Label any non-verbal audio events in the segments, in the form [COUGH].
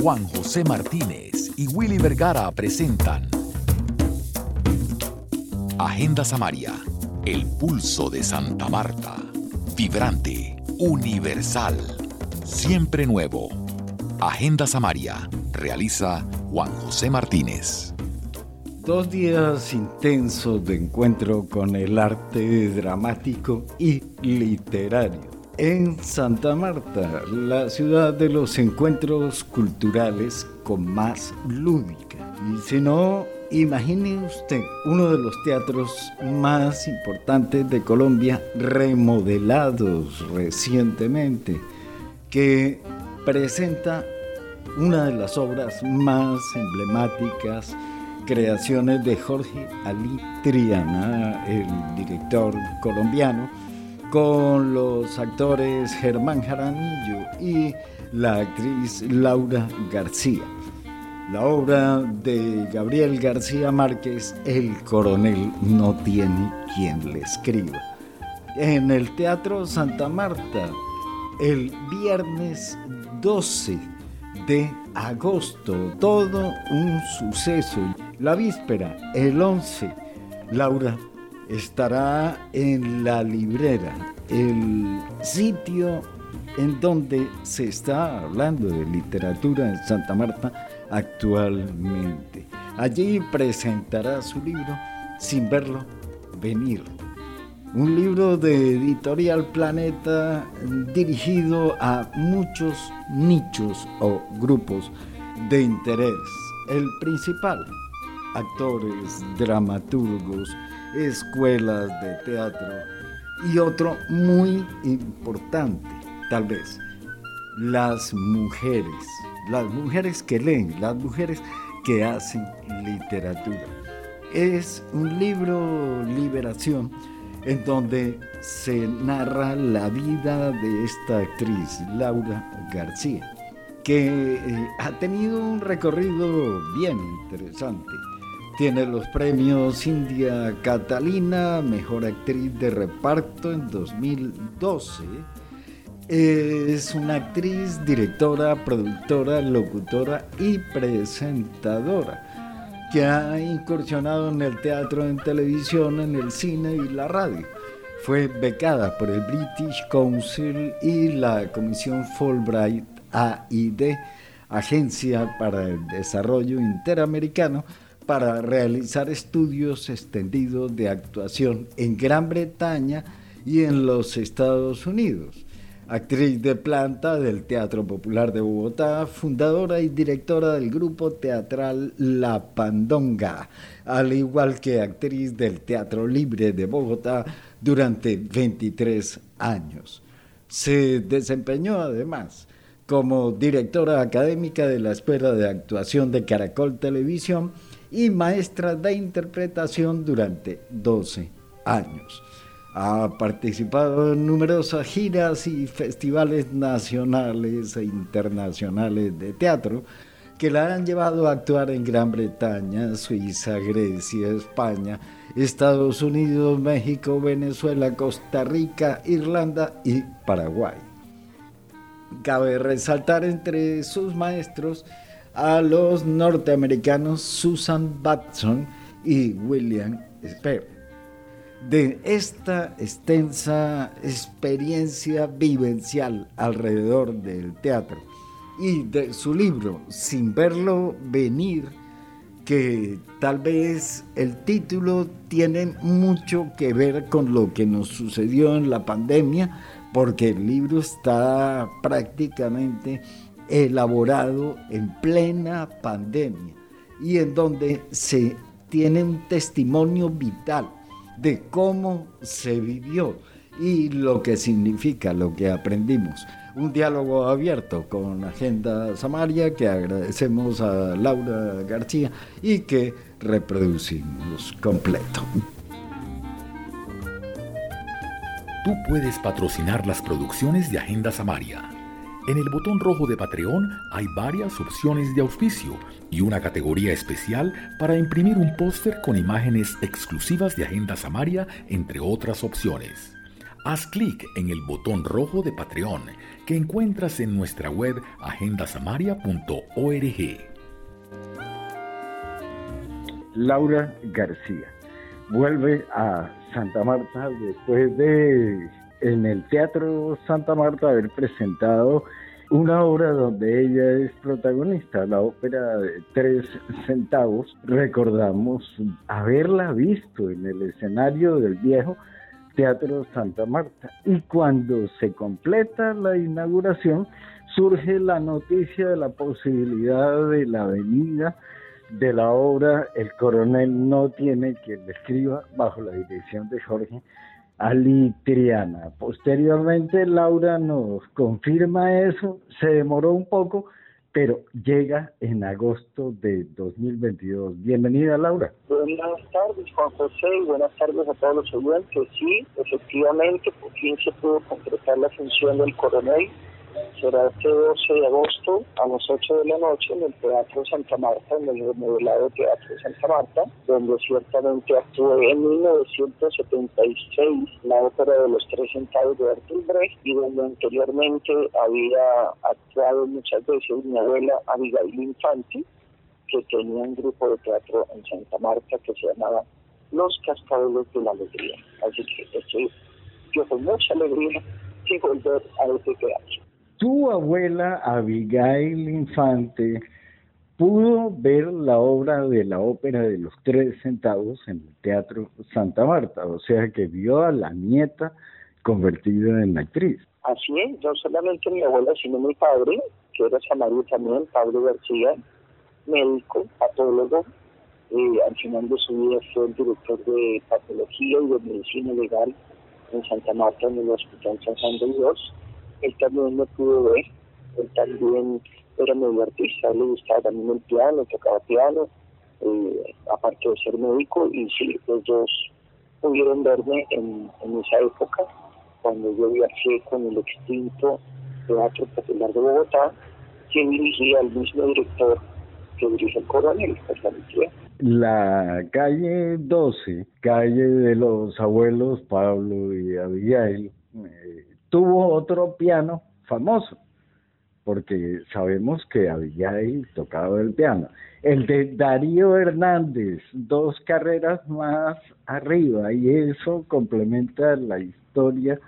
Juan José Martínez y Willy Vergara presentan Agenda Samaria, el pulso de Santa Marta, vibrante, universal, siempre nuevo. Agenda Samaria, realiza Juan José Martínez. Dos días intensos de encuentro con el arte dramático y literario. En Santa Marta, la ciudad de los encuentros culturales con más lúdica. Y si no, imagine usted uno de los teatros más importantes de Colombia, remodelados recientemente, que presenta una de las obras más emblemáticas creaciones de Jorge Ali Triana, el director colombiano, con los actores Germán Jaramillo y la actriz Laura García. La obra de Gabriel García Márquez, El coronel no tiene quien le escriba. En el Teatro Santa Marta, el viernes 12 de agosto, todo un suceso. La víspera, el 11, Laura estará en la librera, el sitio en donde se está hablando de literatura en Santa Marta actualmente. Allí presentará su libro Sin verlo venir. Un libro de editorial Planeta dirigido a muchos nichos o grupos de interés. El principal, actores, dramaturgos, escuelas de teatro y otro muy importante, tal vez, las mujeres, las mujeres que leen, las mujeres que hacen literatura. Es un libro liberación en donde se narra la vida de esta actriz, Laura García, que eh, ha tenido un recorrido bien interesante. Tiene los premios India Catalina, Mejor Actriz de Reparto en 2012. Es una actriz, directora, productora, locutora y presentadora que ha incursionado en el teatro, en televisión, en el cine y la radio. Fue becada por el British Council y la Comisión Fulbright AID, Agencia para el Desarrollo Interamericano, para realizar estudios extendidos de actuación en Gran Bretaña y en los Estados Unidos actriz de planta del Teatro Popular de Bogotá, fundadora y directora del grupo teatral La Pandonga, al igual que actriz del Teatro Libre de Bogotá durante 23 años. Se desempeñó además como directora académica de la Escuela de Actuación de Caracol Televisión y maestra de interpretación durante 12 años. Ha participado en numerosas giras y festivales nacionales e internacionales de teatro que la han llevado a actuar en Gran Bretaña, Suiza, Grecia, España, Estados Unidos, México, Venezuela, Costa Rica, Irlanda y Paraguay. Cabe resaltar entre sus maestros a los norteamericanos Susan Batson y William Sperry de esta extensa experiencia vivencial alrededor del teatro y de su libro Sin verlo venir, que tal vez el título tiene mucho que ver con lo que nos sucedió en la pandemia, porque el libro está prácticamente elaborado en plena pandemia y en donde se tiene un testimonio vital de cómo se vivió y lo que significa, lo que aprendimos. Un diálogo abierto con Agenda Samaria que agradecemos a Laura García y que reproducimos completo. Tú puedes patrocinar las producciones de Agenda Samaria en el botón rojo de Patreon hay varias opciones de auspicio y una categoría especial para imprimir un póster con imágenes exclusivas de Agenda Samaria, entre otras opciones. haz clic en el botón rojo de Patreon que encuentras en nuestra web agendasamaria.org. Laura García vuelve a Santa Marta después de en el Teatro Santa Marta haber presentado una obra donde ella es protagonista, la ópera de tres centavos. Recordamos haberla visto en el escenario del viejo Teatro Santa Marta. Y cuando se completa la inauguración, surge la noticia de la posibilidad de la venida de la obra El coronel no tiene quien le escriba bajo la dirección de Jorge Alitriana. Posteriormente Laura nos confirma eso, se demoró un poco, pero llega en agosto de 2022. Bienvenida Laura. Buenas tardes Juan José y buenas tardes a todos los oyentes. Sí, efectivamente, por fin se pudo concretar la función del coronel será este 12 de agosto a las 8 de la noche en el Teatro Santa Marta, en el remodelado Teatro Santa Marta, donde ciertamente actué en 1976 la ópera de los tres centavos de Brecht y donde anteriormente había actuado muchas veces mi abuela Abigail Infanti, que tenía un grupo de teatro en Santa Marta que se llamaba Los Cascabeles de la Alegría. Así que estoy yo con mucha alegría de volver a este teatro tu abuela Abigail Infante pudo ver la obra de la ópera de los tres centavos en el Teatro Santa Marta, o sea que vio a la nieta convertida en actriz. Así es, no solamente mi abuela, sino mi padre, que era Samario también, Pablo García, médico, patólogo, y al final de su vida fue el director de patología y de medicina legal en Santa Marta, en el Hospital San Juan de Dios él también me pudo ver, él también era medio artista, le gustaba también el piano, tocaba piano, eh, aparte de ser médico, y sí, los dos pudieron verme en, esa época, cuando yo viajé con el extinto Teatro Popular de Bogotá, quien dirigía el mismo director que dirige el coronel, la calle 12, calle de los abuelos Pablo y Abigail, eh, tuvo otro piano famoso, porque sabemos que Abigail tocaba el piano. El de Darío Hernández, dos carreras más arriba, y eso complementa la historia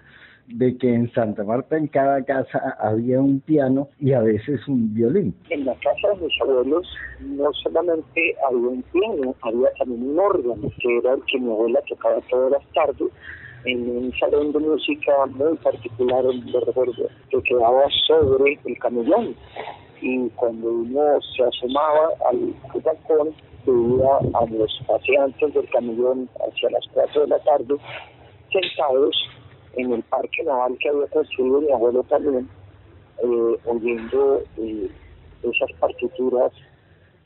de que en Santa Marta en cada casa había un piano y a veces un violín. En la casa de mis abuelos no solamente había un piano, había también un órgano, que era el que mi abuela tocaba todas las tardes en un salón de música muy particular de recuerdo que quedaba sobre el camellón y cuando uno se asomaba al balcón veía a los paseantes del camellón hacia las 4 de la tarde sentados en el parque naval que había construido mi abuelo también eh, oyendo eh, esas partituras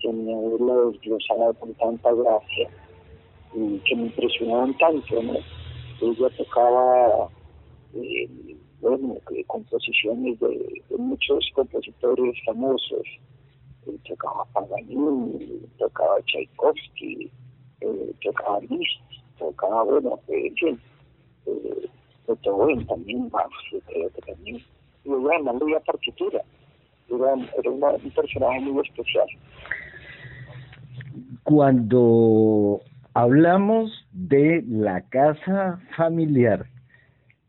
que mi abuelo desglosaba con tanta gracia y que me impresionaban tanto ¿no? Ella tocaba eh, bueno, composiciones de, muchos compositores famosos. Eh, tocaba Paganini, tocaba Tchaikovsky, eh, tocaba Liszt, tocaba, bueno, en fin, eh, también, creo que también. Y ella mandó partitura. Era, era un personaje muy especial. Cuando hablamos de la casa familiar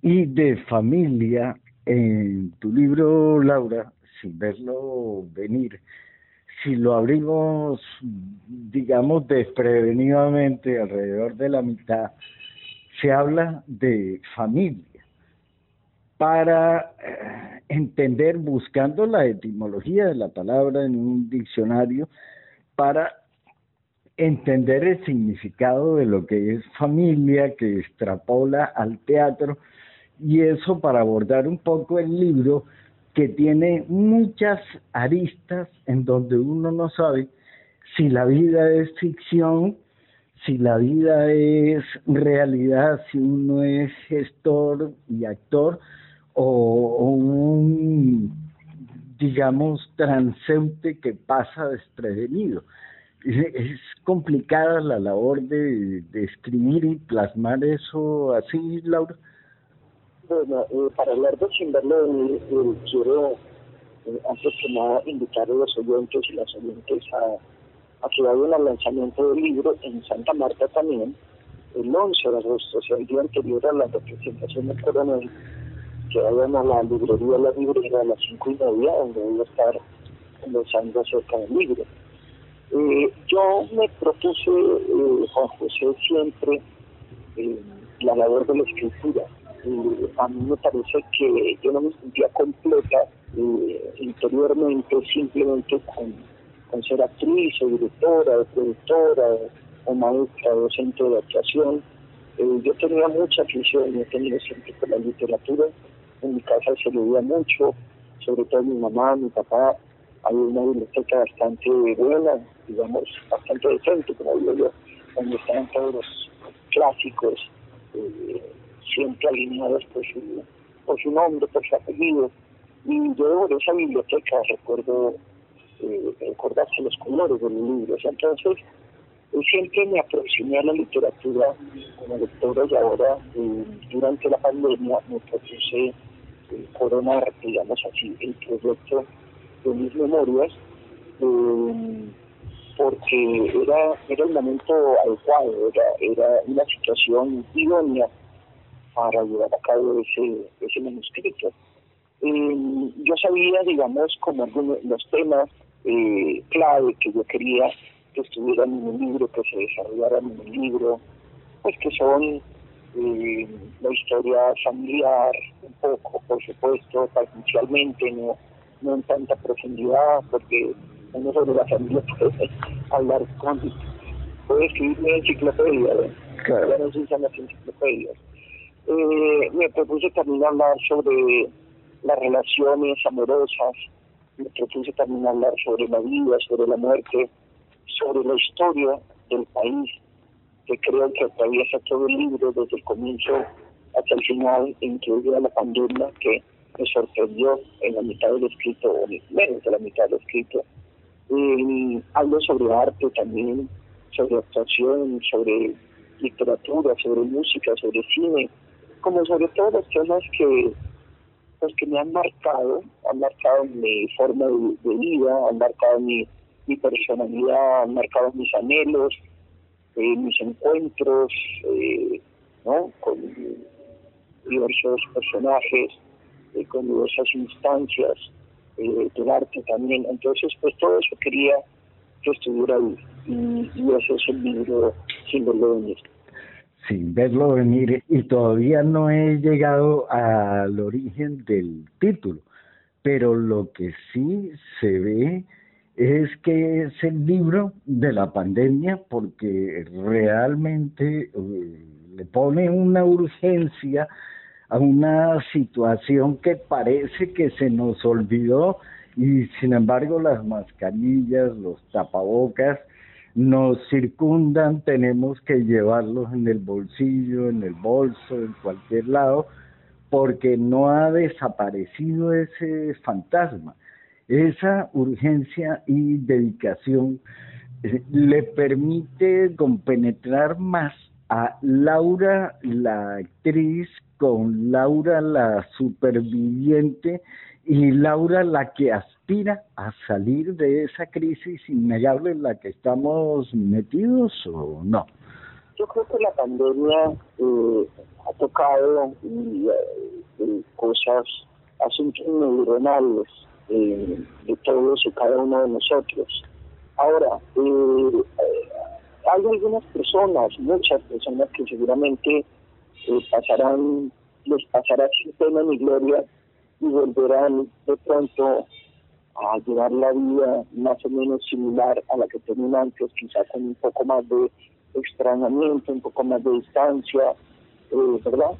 y de familia en tu libro, Laura, sin verlo venir. Si lo abrimos, digamos, desprevenidamente alrededor de la mitad, se habla de familia para eh, entender, buscando la etimología de la palabra en un diccionario, para entender el significado de lo que es familia, que extrapola al teatro, y eso para abordar un poco el libro que tiene muchas aristas en donde uno no sabe si la vida es ficción, si la vida es realidad, si uno es gestor y actor o, un, digamos, transeúnte que pasa desprevenido es complicada la labor de, escribir y plasmar eso así, Laura. Bueno, eh, para hablar de Verlo Venir, eh, quiero, eh, antes que nada, invitar a los oyentes y las oyentes a, a que vayan al lanzamiento del libro en Santa Marta también, el 11 de agosto, o sea, el día anterior a la representación del coronel, que vayan a la librería La Librería a las cinco y media, donde voy a estar conversando acerca del libro. Eh, yo me propuse, eh, Juan José, siempre eh, la labor de la escritura. a mí me parece que yo no me sentía completa interiormente simplemente con, con ser actriz o directora o productora o, maestra o docente de actuación. yo tenía mucha afición, yo tenía siempre con la literatura. En mi casa se leía mucho, sobre todo mi mamá, mi papá, hay una biblioteca bastante buena, digamos, bastante decente, como digo yo, donde están todos los clásicos, eh, siempre alineados por su, por su nombre, por su apellido. Y yo de esa biblioteca recuerdo eh, recordarse los colores de los libros. Entonces, yo siempre me aproximé a la literatura como lectora y ahora, eh, durante la pandemia, me propuse eh, coronar, digamos así, el proyecto de mis memorias, eh, porque era, era el momento adecuado, era, era una situación idónea para llevar a cabo ese, ese manuscrito. Eh, yo sabía, digamos, como algunos los temas eh, clave que yo quería que estuvieran en el libro, que se desarrollaran en el libro, pues que son eh, la historia familiar, un poco, por supuesto, parcialmente, no no en tanta profundidad, porque uno sobre la familia [LAUGHS] puede hablar con, puede escribir una enciclopedia, claro. ya no se usan las enciclopedias. Eh, me propuse también hablar sobre las relaciones amorosas, me propuse también hablar sobre la vida, sobre la muerte, sobre la historia del país, que creo que atraviesa todo el libro desde el comienzo hasta el final, incluida la pandemia que me sorprendió en la mitad del escrito, o menos de la mitad del escrito. Y hablo sobre arte también, sobre actuación, sobre literatura, sobre música, sobre cine, como sobre todas las cosas que, pues, que me han marcado, han marcado mi forma de, vida, han marcado mi, mi personalidad, han marcado mis anhelos, eh, mis encuentros eh, ¿no? con diversos personajes con diversas instancias eh, del arte también. Entonces, pues todo eso quería que estuviera ahí. Y, y eso es el libro Sin verlo venir. Sin verlo venir. Y todavía no he llegado al origen del título. Pero lo que sí se ve es que es el libro de la pandemia porque realmente eh, le pone una urgencia a una situación que parece que se nos olvidó y sin embargo las mascarillas, los tapabocas nos circundan, tenemos que llevarlos en el bolsillo, en el bolso, en cualquier lado, porque no ha desaparecido ese fantasma. Esa urgencia y dedicación eh, le permite compenetrar más a Laura, la actriz, con Laura, la superviviente, y Laura, la que aspira a salir de esa crisis innegable en la que estamos metidos o no? Yo creo que la pandemia eh, ha tocado eh, cosas, asuntos neuronales eh, de todos y cada uno de nosotros. Ahora, eh, hay algunas personas, muchas personas que seguramente eh, pasarán, les pasará sin pena ni gloria y volverán de pronto a llevar la vida más o menos similar a la que tenían antes, quizás con un poco más de extrañamiento, un poco más de distancia, eh, ¿verdad?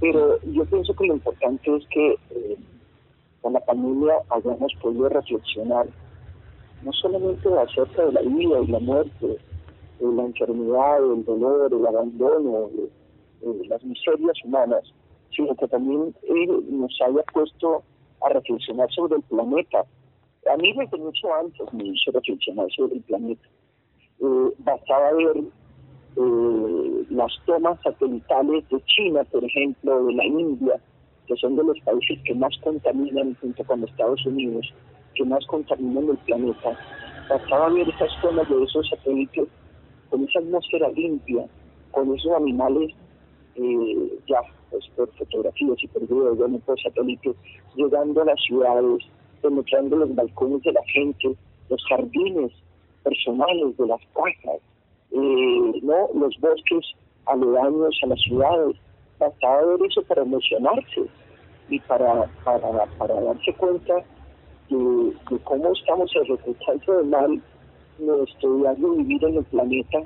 Pero yo pienso que lo importante es que eh, con la pandemia hayamos podido reflexionar no solamente acerca de la vida y la muerte, la enfermedad, el dolor, el abandono, las miserias humanas, sino que también nos haya puesto a reflexionar sobre el planeta. A mí desde mucho antes me hizo reflexionar sobre el planeta. Eh, bastaba ver eh, las tomas satelitales de China, por ejemplo, de la India, que son de los países que más contaminan junto con Estados Unidos, que más contaminan el planeta, bastaba ver esas zonas de esos satélites con esa atmósfera limpia, con esos animales eh, ya pues, por fotografías y por videos, bueno, por satélites, llegando a las ciudades, penetrando los balcones de la gente, los jardines personales de las casas, eh, ¿no? los bosques aledaños a las ciudades. Bastaba ver eso para emocionarse y para, para, para darse cuenta de, cómo estamos ejecutando de mal nuestro diario vivir en el planeta,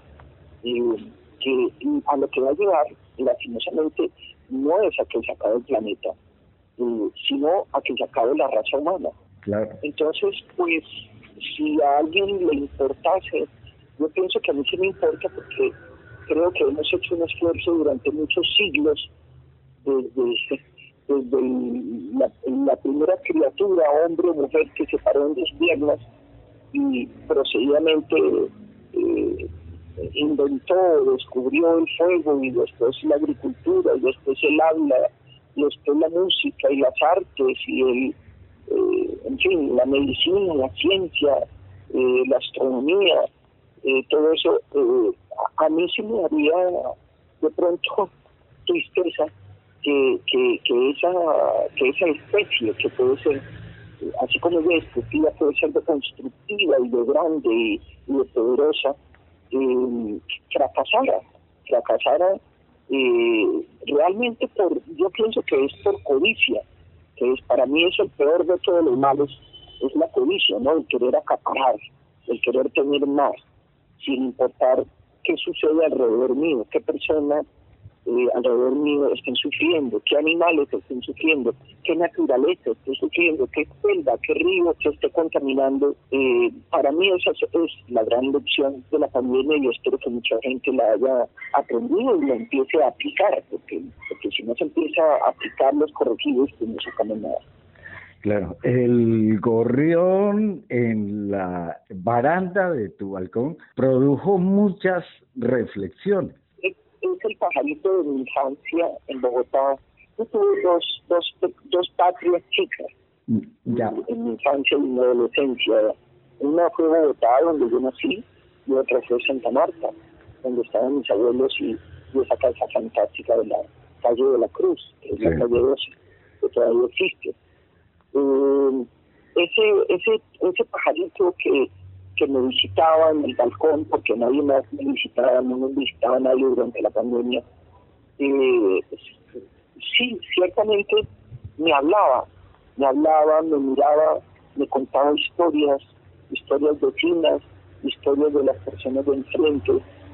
eh, que a lo que va a llevar, lastimosamente, no es a que se acabe el planeta, eh, sino a que se acabe la raza humana. Entonces, pues, si a alguien le importase, yo pienso que a mí sí me importa porque creo que hemos hecho un esfuerzo durante muchos siglos desde, [LAUGHS] la, primera criatura, hombre o mujer, que se paró en dos piernas y procedidamente eh, inventó, descubrió el fuego y después la agricultura y después el habla, y después la música y las artes y el eh, en fin, la medicina, la ciencia, eh, la astronomía, eh, todo eso, a, mí sí me haría de pronto [LAUGHS] tristeza que, que, que, esa, que esa especie que puede ser, así como es destructiva, puede ser de constructiva y de grande y, de poderosa, fracasara, fracasara realmente por, yo pienso que es por codicia, que es para mí es el peor de todos los males, es la codicia, ¿no? El querer acaparar, el querer tener más, sin importar qué sucede alrededor mío, qué persona eh, alrededor mío estén sufriendo, qué animales estén sufriendo, qué naturaleza esté sufriendo, qué selva, qué río se esté contaminando. Eh, para mí esa es la gran lección de la pandemia y espero que mucha gente la haya aprendido y la empiece a aplicar, porque, porque si no se empieza a aplicar los corregidos, pues no sacamos nada. Claro, el gorrión en la baranda de tu balcón produjo muchas reflexiones el pajarito de mi infancia en Bogotá. Yo tuve dos, dos, dos patrias chicas mm, en mi infancia y mi adolescencia. Una fue Bogotá, donde yo nací, y otra fue Santa Marta, donde estaban mis abuelos y, esa casa fantástica de la calle de la Cruz, que es la calle 12, que todavía existe. Eh, ese, ese, ese pajarito que que me visitaba en el balcón, porque nadie más me visitaba, no me visitaba nadie durante la pandemia. Eh, sí, ciertamente me hablaba, me hablaba, me miraba, me contaba historias, historias vecinas, historias de las personas de enfrente,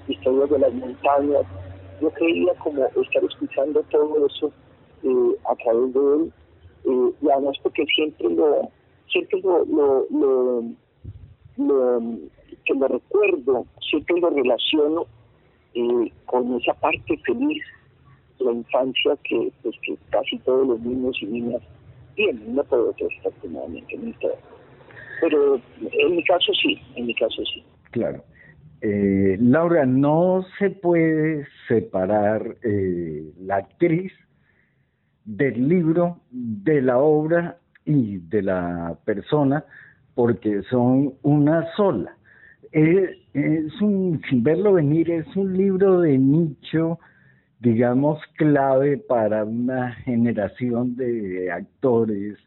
historias de las montañas. Yo creía como estar escuchando todo eso eh, a través de él, eh, y además porque siempre lo, siempre lo, lo que lo recuerdo, siempre lo relaciono eh, con esa parte feliz la infancia que, pues, que casi todos los niños y niñas tienen. No puedo afortunadamente, ni todo. Pero en mi caso sí, en mi caso sí. Claro. Eh, Laura, no se puede separar eh, la actriz del libro, de la obra y de la persona, porque son una sola. Es, un, sin verlo venir, es un libro de nicho, digamos, clave para una generación de actores,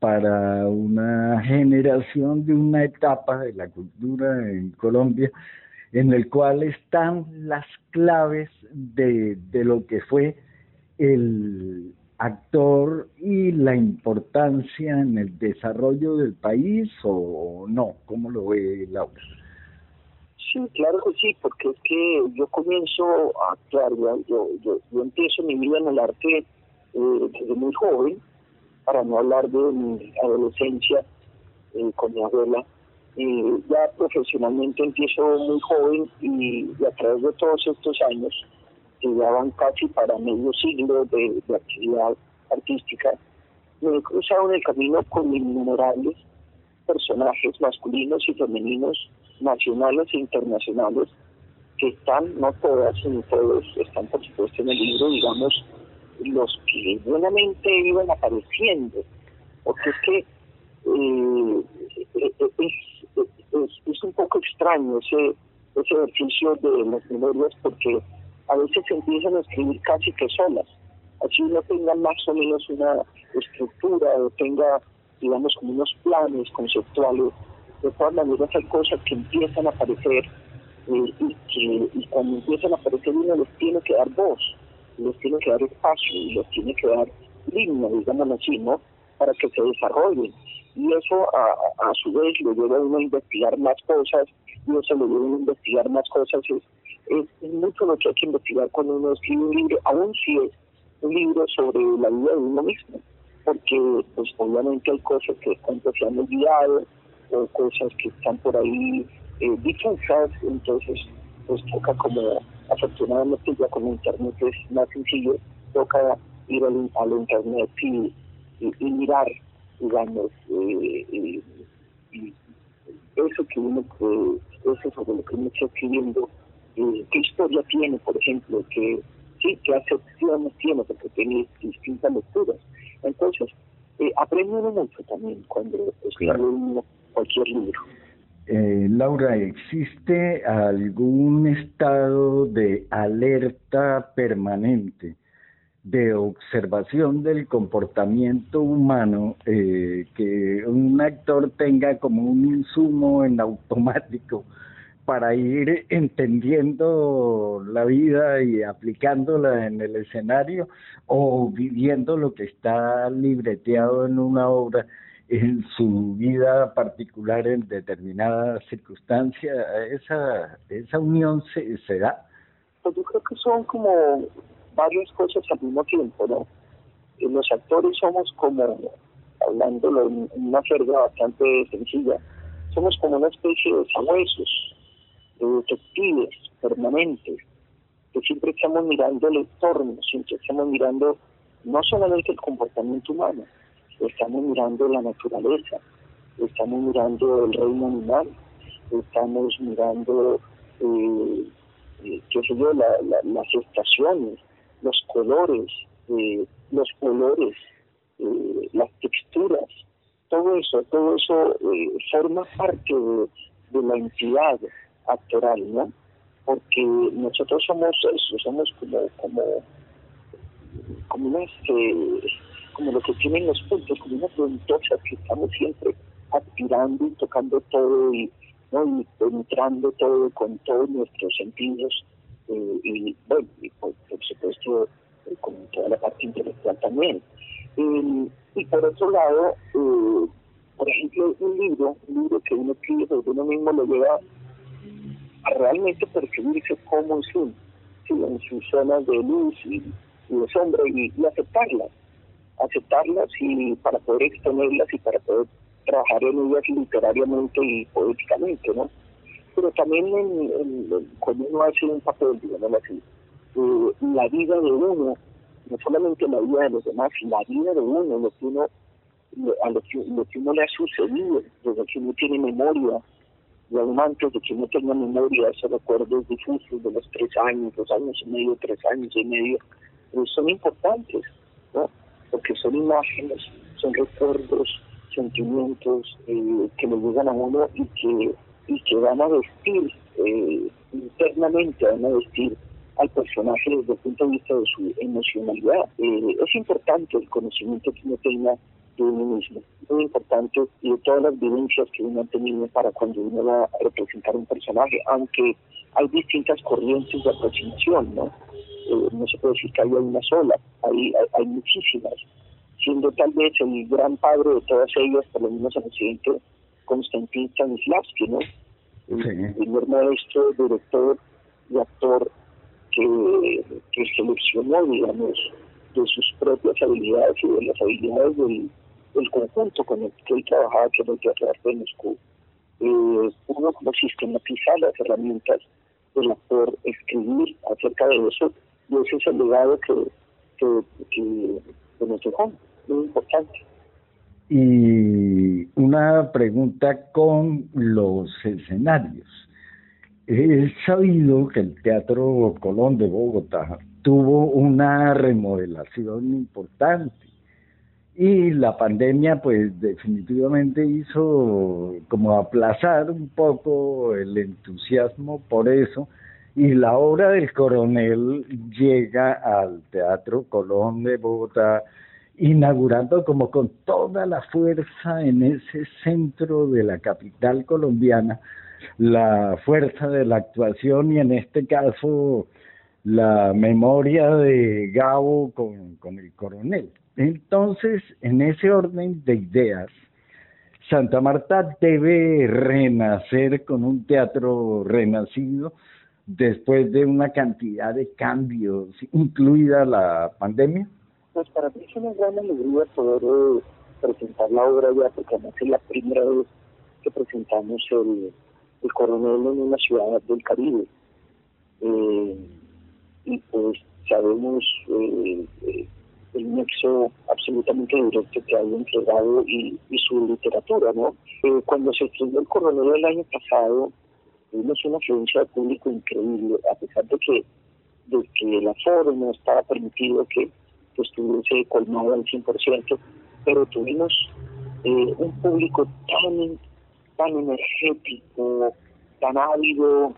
para una generación de una etapa de la cultura en Colombia, en el cual están las claves de, de lo que fue el, actor y la importancia en el desarrollo del país o no? ¿Cómo lo ve Laura? Sí, claro que sí, porque es que yo comienzo a actuar, yo, yo, yo empiezo mi vida en el arte eh, desde muy joven, para no hablar de mi adolescencia eh, con mi abuela. Eh, ya profesionalmente empiezo muy joven y a través de todos estos años que llevaban casi para medio siglo de, actividad artística, me he cruzado en el camino con innumerables personajes masculinos y femeninos, nacionales e internacionales, que están, no todas, ni todos, están por supuesto en el libro, digamos, los que buenamente iban apareciendo, porque es que eh, es, es, un poco extraño ese, ese ejercicio de las memorias porque a veces se empiezan a escribir casi que solas, así no tengan más o menos una estructura o tenga, digamos, como unos planes conceptuales. De todas maneras hay cosas que empiezan a aparecer eh, y que y cuando empiezan a aparecer uno les tiene que dar voz, les tiene que dar espacio y les tiene que dar línea, digámoslo así, ¿no? Para que se desarrollen. Y eso a, su vez lo lleva a uno a investigar más cosas y eso lo lleva a uno a investigar más cosas. Es, mucho lo que hay que investigar cuando uno escribe un libro, aún si es un libro sobre la vida de uno mismo, porque pues obviamente hay cosas que se han olvidado o cosas que están por ahí eh, difusas, entonces pues toca como afortunadamente ya con internet es más sencillo, toca ir al, al internet y, y, mirar, digamos, eh, y, eso que uno, eh, eso sobre lo que uno está escribiendo, eh, qué historia tiene, por ejemplo, que sí, qué acepciones tiene, porque tiene distintas lecturas. Entonces, eh, aprende uno mucho también cuando escribe uno cualquier libro. Eh, Laura, ¿existe algún estado de alerta permanente, de observación del comportamiento humano, eh, que un actor tenga como un insumo en automático para ir entendiendo la vida y aplicándola en el escenario o viviendo lo que está libreteado en una obra? en su vida particular en determinadas circunstancias, esa, esa unión se, se da? Pues yo creo que son como varias cosas al mismo tiempo, ¿no? Los actores somos como, hablándolo en una forma bastante sencilla, somos como una especie de sabuesos, de detectives permanentes, que siempre estamos mirando el entorno, siempre estamos mirando no solamente el comportamiento humano, estamos mirando la naturaleza, estamos mirando el reino animal, estamos mirando, eh, eh, qué sé yo, las estaciones, los colores, eh, los colores, las texturas, todo eso, todo eso forma parte de, la entidad actoral, ¿no? Porque nosotros somos eso, somos como, como, como unas como lo que tienen los puntos, como una ventosa que estamos siempre aspirando y tocando todo y, ¿no? y penetrando todo con todos nuestros sentidos eh, y bueno, y por, supuesto eh, con toda la parte intelectual también. y por otro lado, eh, por ejemplo, un libro, un libro que uno escribe, porque uno mismo lo lleva realmente percibirse como es uno, en sus zonas de luz y, de sombra y, y aceptarlas aceptarlas y para poder exponerlas y para poder trabajar en ellas literariamente y poéticamente, ¿no? Pero también en, cuando uno hace un papel, digamos así, eh, la vida de uno, no solamente la vida de los demás, la vida de uno, lo que uno, a lo que, lo que uno le ha sucedido, desde que uno tiene memoria, aún antes de que uno tenga memoria, esos recuerdos difusos de los tres años, dos años y medio, tres años y medio, son importantes, ¿no? porque son imágenes, son recuerdos, sentimientos eh, que le llegan a uno y que, y que van a vestir eh, internamente, van a vestir al personaje desde el punto de vista de su emocionalidad. Eh, es importante el conocimiento que uno tenga de uno mismo, muy importante y de todas las vivencias que uno ha tenido para cuando uno va a representar un personaje, aunque hay distintas corrientes de aproximación, ¿no? Eh, no se puede decir que haya una sola, hay, hay, muchísimas, siendo tal vez el gran padre de todas ellas, por lo menos en Occidente, Konstantin Stanislavski, ¿no? El primer maestro, director y actor que, que seleccionó, digamos, de sus propias habilidades y de las habilidades del, del conjunto con el que él trabajaba, que el Teatro de Moscú. Eh, uno como sistematizar las herramientas del actor, escribir acerca de eso y ese es el legado que, que, que, nos dejó, muy importante. Y una pregunta con los escenarios. es sabido que el Teatro Colón de Bogotá tuvo una remodelación importante y la pandemia pues definitivamente hizo como aplazar un poco el entusiasmo por eso y la obra del coronel llega al Teatro Colón de Bogotá inaugurando como con toda la fuerza en ese centro de la capital colombiana la fuerza de la actuación y en este caso la memoria de Gabo con, con el coronel. Entonces, en ese orden de ideas, Santa Marta debe renacer con un teatro renacido después de una cantidad de cambios, incluida la pandemia. Pues para mí es una gran alegría poder eh, presentar la obra ya, porque además es la primera vez que presentamos el, el coronel en una ciudad del Caribe. Eh, y pues sabemos eh, eh, el nexo absolutamente directo que hay entre Gabo y, su literatura, ¿no? cuando se estrenó el coronel el año pasado, tuvimos una afluencia de público increíble, a pesar de que, de que el aforo no estaba permitido que estuviese colmado al 100%, pero tuvimos un público tan tan energético, tan ávido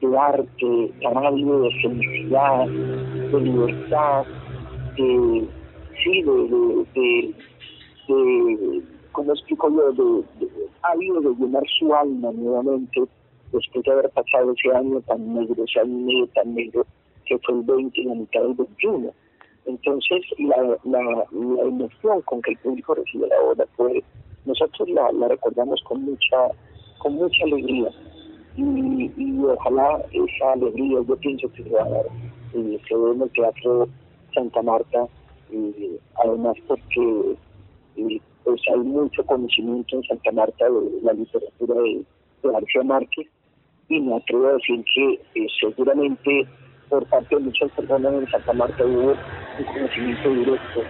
de arte, tan ávido de felicidad, de libertad, de, sí, de, de, de, como explico yo, de, ávido de llenar su alma nuevamente después de haber pasado ese año tan negro, ese año medio tan negro que fue el 20 y la mitad del 21. Entonces, la, la, la emoción con que el público recibe la obra fue nosotros la, la recordamos con mucha con mucha alegría y, y, ojalá esa alegría yo pienso que se va se ve en el Teatro Santa Marta eh, además porque eh, pues hay mucho conocimiento en Santa Marta de la literatura de, García Márquez y me atrevo a decir que eh, seguramente por parte de muchas personas en Santa Marta hubo un conocimiento directo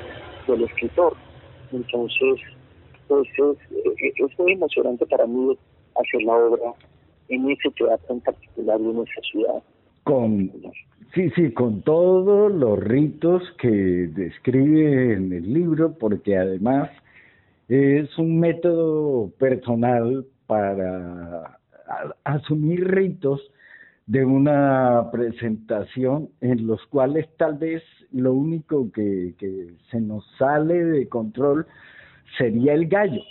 del escritor entonces pues es, es muy emocionante para mí hacer la obra en ese teatro en particular y en esa ciudad. Con, sí, sí, con todos los ritos que describe en el libro, porque además es un método personal para asumir ritos de una presentación en los cuales tal vez lo único que, que se nos sale de control sería el gallo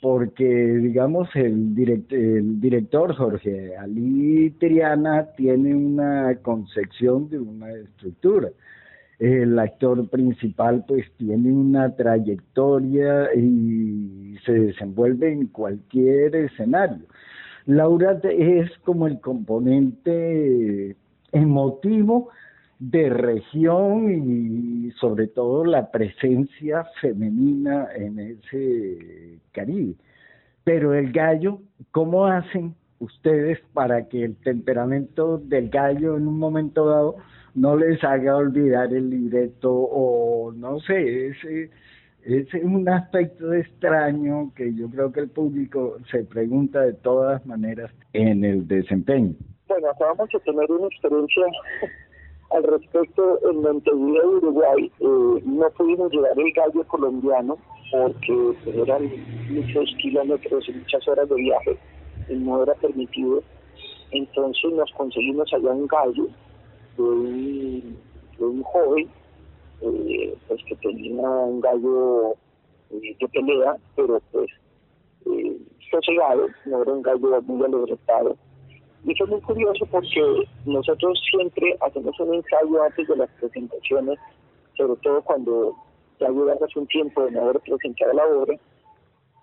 porque digamos el, el director Jorge Ali Triana tiene una concepción de una estructura. El actor principal pues tiene una trayectoria y se desenvuelve en cualquier escenario. Laura es como el componente emotivo de región y sobre todo la presencia femenina en ese Caribe. Pero el gallo, ¿cómo hacen ustedes para que el temperamento del gallo en un momento dado no les haga olvidar el libreto o no sé, ese es un aspecto extraño que yo creo que el público se pregunta de todas maneras en el desempeño. Bueno, acabamos de tener una experiencia al respecto, en Montevideo, Uruguay, eh, no pudimos llevar el gallo colombiano porque eran muchos kilómetros y muchas horas de viaje y no era permitido. Entonces nos conseguimos allá un gallo de un, joven eh, pues que tenía un gallo eh, de pelea, pero pues eh, sosegado, no era un gallo muy alebrestado y fue muy curioso porque nosotros siempre hacemos un ensayo antes de las presentaciones, sobre todo cuando ya hace un tiempo de no haber presentado la obra.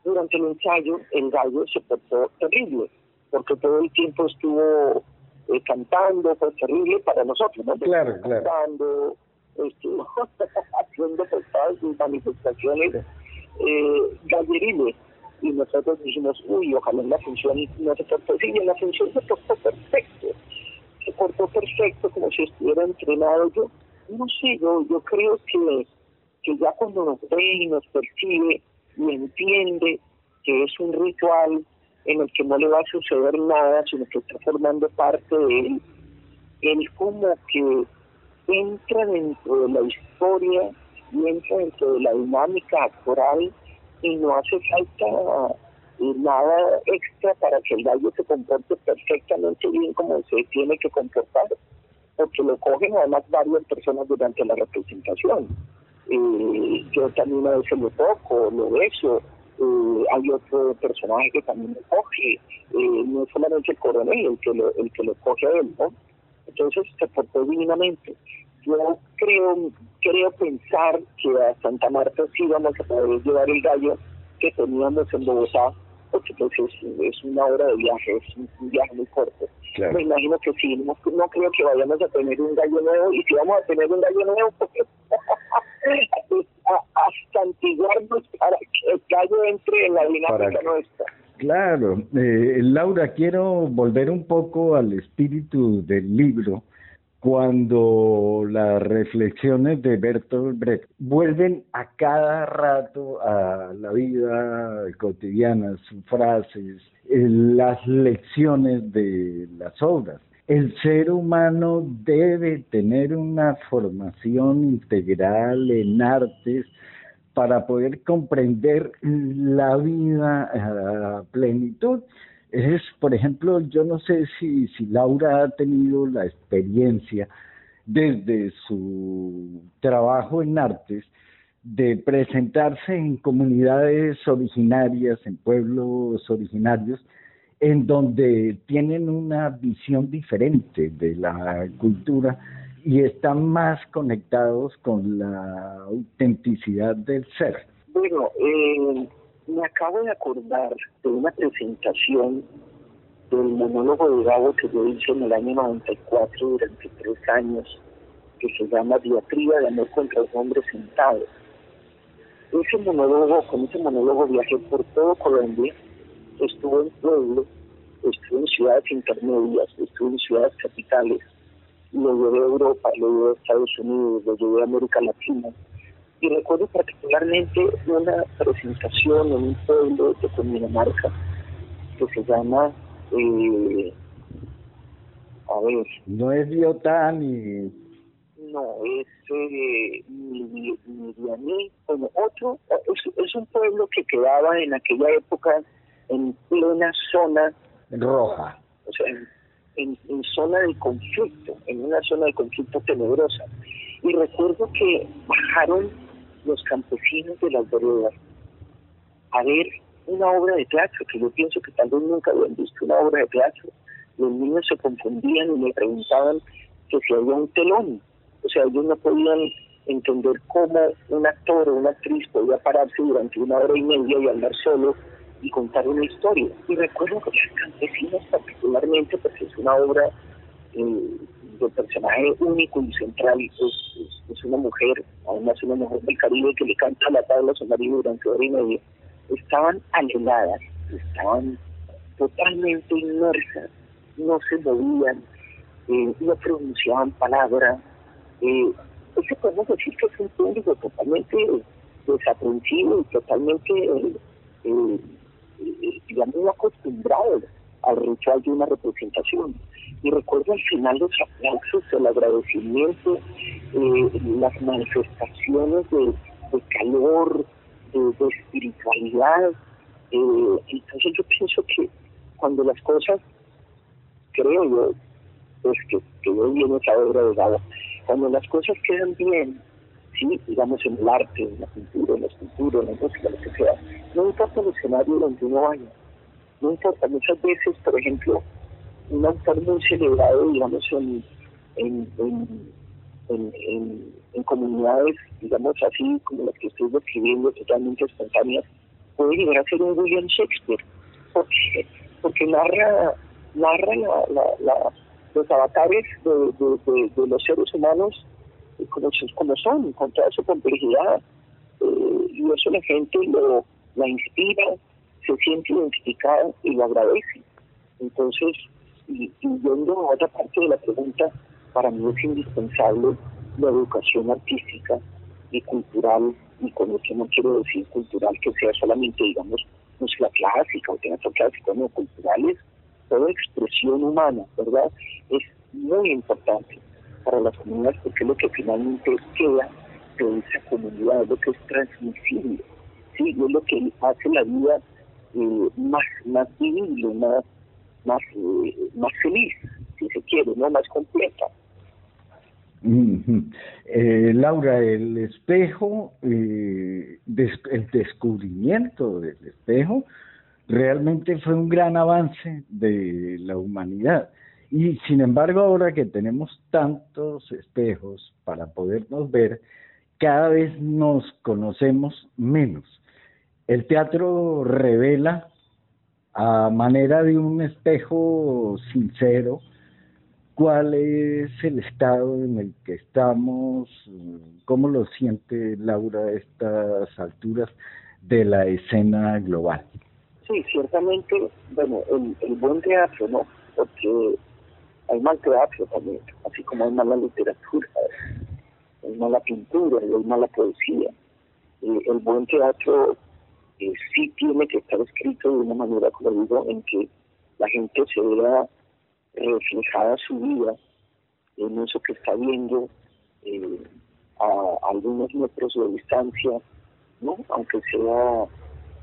Durante el ensayo, el gallo se portó terrible, porque todo el tiempo estuvo eh, cantando, fue terrible para nosotros, ¿no? Claro, claro. Cantando, estuvo [LAUGHS] haciendo y manifestaciones eh, galleriles y nosotros dijimos, uy, ojalá en la función no se portó así, y en la función se portó perfecto, se portó perfecto como si estuviera entrenado. Yo no sé, yo, yo creo que, que ya cuando nos ve y nos percibe y entiende que es un ritual en el que no le va a suceder nada, sino que está formando parte de él, él como que entra dentro de la historia y entra dentro de la dinámica actoral y no hace falta eh, nada extra para que el gallo se comporte perfectamente bien como se tiene que comportar, porque lo cogen además varias personas durante la representación. Eh, yo también a veces lo toco, lo beso, eh, hay otro personaje que también lo coge, eh, no solamente el coronel el que lo, el que lo coge a él, ¿no? Entonces se portó divinamente. Yo creo, creo pensar que a Santa Marta sí vamos a poder llevar el gallo que teníamos en Bogotá, porque pues es, una hora de viaje, es un, viaje muy corto. Me imagino que sí, no, creo que vayamos a tener un gallo nuevo, y si vamos a tener un gallo nuevo, porque [LAUGHS] a, a santiguarnos para que el gallo entre en la dinámica nuestra. Claro, eh, Laura, quiero volver un poco al espíritu del libro cuando las reflexiones de Bertolt Brecht vuelven a cada rato a la vida cotidiana, sus frases, eh, las lecciones de las obras. El ser humano debe tener una formación integral en artes para poder comprender la vida a plenitud. Es, por ejemplo, yo no sé si, si Laura ha tenido la experiencia desde su trabajo en artes de presentarse en comunidades originarias, en pueblos originarios, en donde tienen una visión diferente de la cultura y están más conectados con la autenticidad del ser. Bueno, eh, me acabo de acordar de una presentación del monólogo de Gabo que yo hice en el año 94 durante tres años, que se llama Diatriba de Amor contra los Hombres Sentados. Ese monólogo, con ese monólogo viajé por todo Colombia, estuve en pueblos, estuve en ciudades intermedias, estuve en ciudades capitales, lo llevé a Europa, lo llevé a Estados Unidos, lo llevé a América Latina. Y recuerdo particularmente una presentación en un pueblo de Cundinamarca que se llama, eh, a ver. No es Biotán ni. No, es eh, bueno, otro, es, es un pueblo que quedaba en aquella época en plena zona roja. O sea, en, zona de conflicto, en una zona de conflicto tenebrosa. Y recuerdo que bajaron los campesinos de las veredas a ver una obra de teatro, que yo pienso que tal vez nunca habían visto una obra de teatro. Los niños se confundían y me preguntaban que si había un telón. O sea, ellos no podían entender cómo un actor o una actriz podía pararse durante una hora y media y hablar solo y contar una historia. Y recuerdo que los campesinos particularmente, porque es una obra eh, del personaje único y central, pues, es, una mujer, además una mujer del Caribe que le canta la tabla marido durante hora y media, estaban anheladas, estaban totalmente inmersas, no se movían, eh, no pronunciaban palabras. Eh, eso podemos decir que es un público totalmente desaprensivo y totalmente eh, digamos, muy acostumbrados al ritual de una representación. Y recuerdo al final los aplausos, el agradecimiento, eh, las manifestaciones de, calor, de, espiritualidad. Eh, entonces yo pienso que cuando las cosas, creo yo, pues que, que yo viene esa obra de cuando las cosas quedan bien, sí, digamos en el arte, en la pintura, en la escultura, en la música, lo que sea, no importa el escenario donde uno vaya, no importa, muchas veces, por ejemplo, un autor muy celebrado, digamos, en, en, comunidades, digamos así, como las que estoy describiendo, totalmente espontáneas, puede llegar a ser un William Shakespeare, porque, porque narra, narra la, la, los avatares de, de, los seres humanos como, como son, con toda su complejidad, eh, y eso la gente lo la inspira, se siente identificada y lo agradece. Entonces, y, yendo a otra parte de la pregunta, para mí es indispensable la educación artística y cultural, y con eso no quiero decir cultural que sea solamente, digamos, música clásica o teatro clásico, no, culturales, toda expresión humana, ¿verdad? Es muy importante para las comunidades porque es lo que finalmente queda de esa comunidad, lo que es transmisible, ¿sí? es lo que hace la vida eh, más, más vivible, más, más, eh, feliz, si se quiere, ¿no? más completa. Eh, Laura, el espejo, el descubrimiento del espejo realmente fue un gran avance de la humanidad. Y sin embargo, ahora que tenemos tantos espejos para podernos ver, cada vez nos conocemos menos. El teatro revela a manera de un espejo sincero cuál es el estado en el que estamos, cómo lo siente Laura a estas alturas de la escena global. Sí, ciertamente, bueno, el, el buen teatro, ¿no? Porque hay mal teatro también, así como hay mala literatura hay mala pintura, hay mala poesía. el buen teatro eh, sí tiene que estar escrito de una manera, como digo, en que la gente se vea reflejada su vida en eso que está viendo eh, a algunos metros de distancia, ¿no? Aunque sea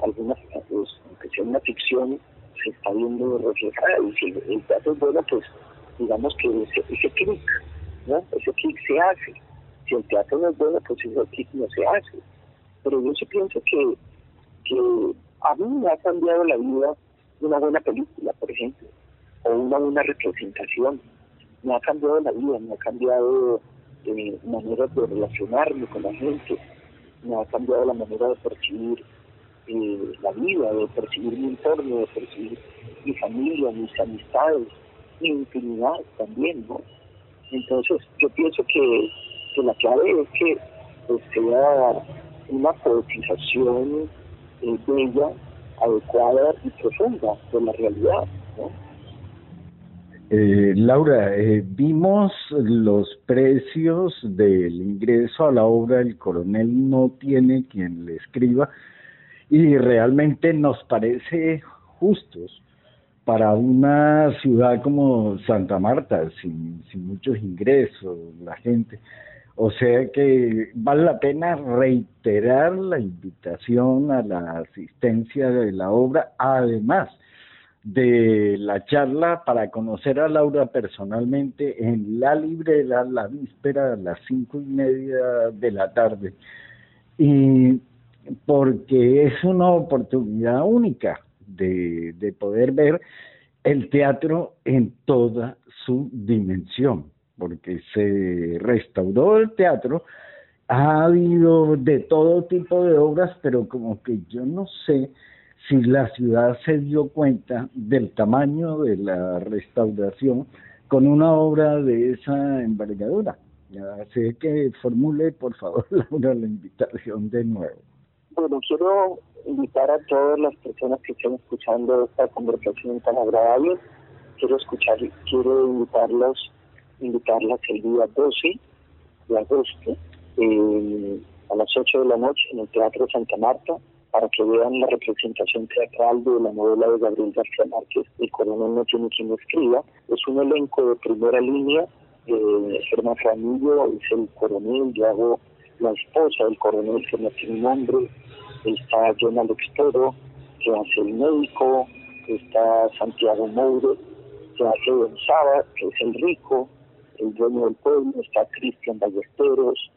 algunas, pues, aunque sea una ficción, se está viendo reflejada. Y si el teatro es bueno, pues digamos que ese, ese clic, ¿no? Ese clic se hace si el teatro no es bueno, pues eso aquí no se hace. Pero yo sí pienso que, que a mí me ha cambiado la vida una buena película, por ejemplo, o una buena representación. Me ha cambiado la vida, me ha cambiado eh, manera de relacionarme con la gente, me ha cambiado la manera de percibir eh, la vida, de percibir mi entorno, de percibir mi familia, mis amistades, mi intimidad también, ¿no? Entonces, yo pienso que que la clave es que pues, sea una poetización eh, bella, adecuada y profunda de la realidad. Eh, Laura, eh, vimos los precios del ingreso a la obra El coronel no tiene quien le escriba y realmente nos parece justos para una ciudad como Santa Marta, sin, sin muchos ingresos, la gente. O sea que vale la pena reiterar la invitación a la asistencia de la obra, además de la charla para conocer a Laura personalmente en la librera la víspera a las cinco y media de la tarde. Y porque es una oportunidad única de, de poder ver el teatro en toda su dimensión porque se restauró el teatro, ha habido de todo tipo de obras, pero como que yo no sé si la ciudad se dio cuenta del tamaño de la restauración con una obra de esa envergadura. Ya sé que formule, por favor, [LAUGHS] Laura, la invitación de nuevo. Bueno, quiero invitar a todas las personas que estén escuchando esta conversación tan agradable. Quiero escuchar, quiero invitarlos invitarlas el día 12 de agosto eh, a las 8 de la noche en el Teatro Santa Marta para que vean la representación teatral de la novela de Gabriel García Márquez, El coronel no tiene quien escriba. Es un elenco de primera línea. Eh, Germán Ramillo es el coronel, yo hago la esposa del coronel que no tiene nombre. Está John Alex Toro, que hace el médico. Está Santiago Moure, que hace Don Saba, que es el rico el dueño del pueblo, está Cristian Ballesteros,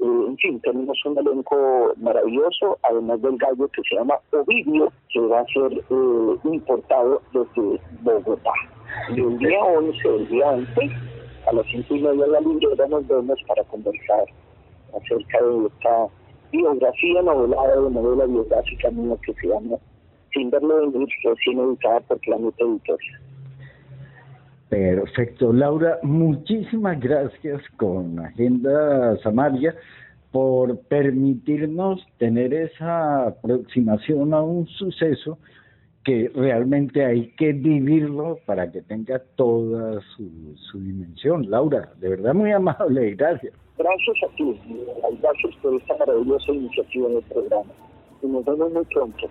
eh, en fin, tenemos un elenco maravilloso, además del gallo que se llama Ovidio, que va a ser eh, importado desde Bogotá. Y el día 11, el día 11, a las 5 y media de la librera nos vemos para conversar acerca de esta biografía novelada de novela biográfica mía que se llama Sin verlo venir, recién editada por Planeta Editorial. Perfecto. Laura, muchísimas gracias con Agenda Samaria por permitirnos tener esa aproximación a un suceso que realmente hay que vivirlo para que tenga toda su, su dimensión. Laura, de verdad muy amable y gracias. Gracias a ti, gracias por esta maravillosa iniciativa del programa. Y nos vemos muy pronto.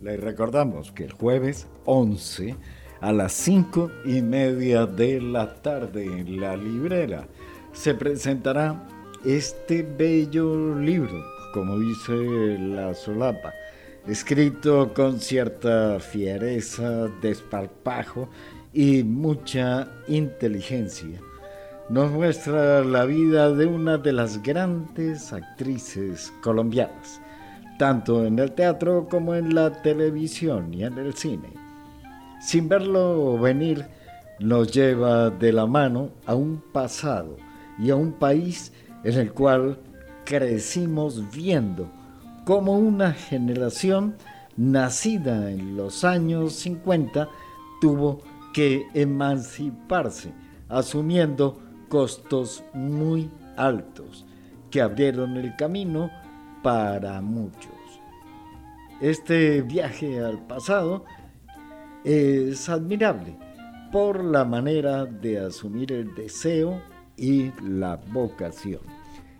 Les recordamos que el jueves 11 a las 5 y media de la tarde en la librera se presentará este bello libro, como dice la solapa, escrito con cierta fiereza, desparpajo y mucha inteligencia. Nos muestra la vida de una de las grandes actrices colombianas, tanto en el teatro como en la televisión y en el cine. Sin verlo venir, nos lleva de la mano a un pasado y a un país en el cual crecimos viendo cómo una generación nacida en los años 50 tuvo que emanciparse, asumiendo costos muy altos que abrieron el camino para muchos. Este viaje al pasado es admirable por la manera de asumir el deseo y la vocación,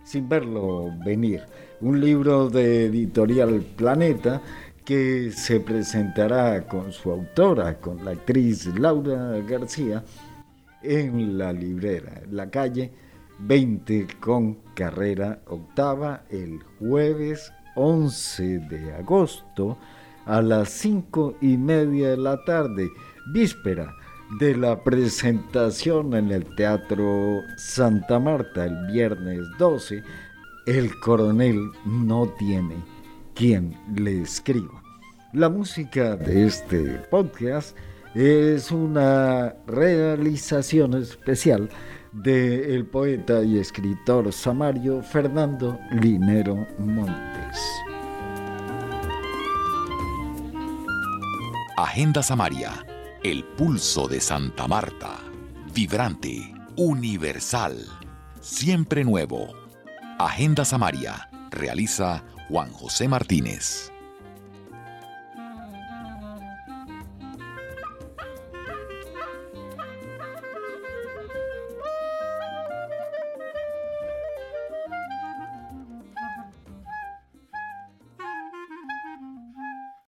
sin verlo venir. Un libro de editorial Planeta que se presentará con su autora, con la actriz Laura García, en la librera, en la calle 20 con carrera octava, el jueves 11 de agosto a las 5 y media de la tarde, víspera de la presentación en el Teatro Santa Marta el viernes 12, el coronel no tiene quien le escriba. La música de este podcast es una realización especial del poeta y escritor samario Fernando Linero Montes. Agenda Samaria el pulso de Santa Marta. Vibrante, universal, siempre nuevo. Agenda Samaria. Realiza Juan José Martínez.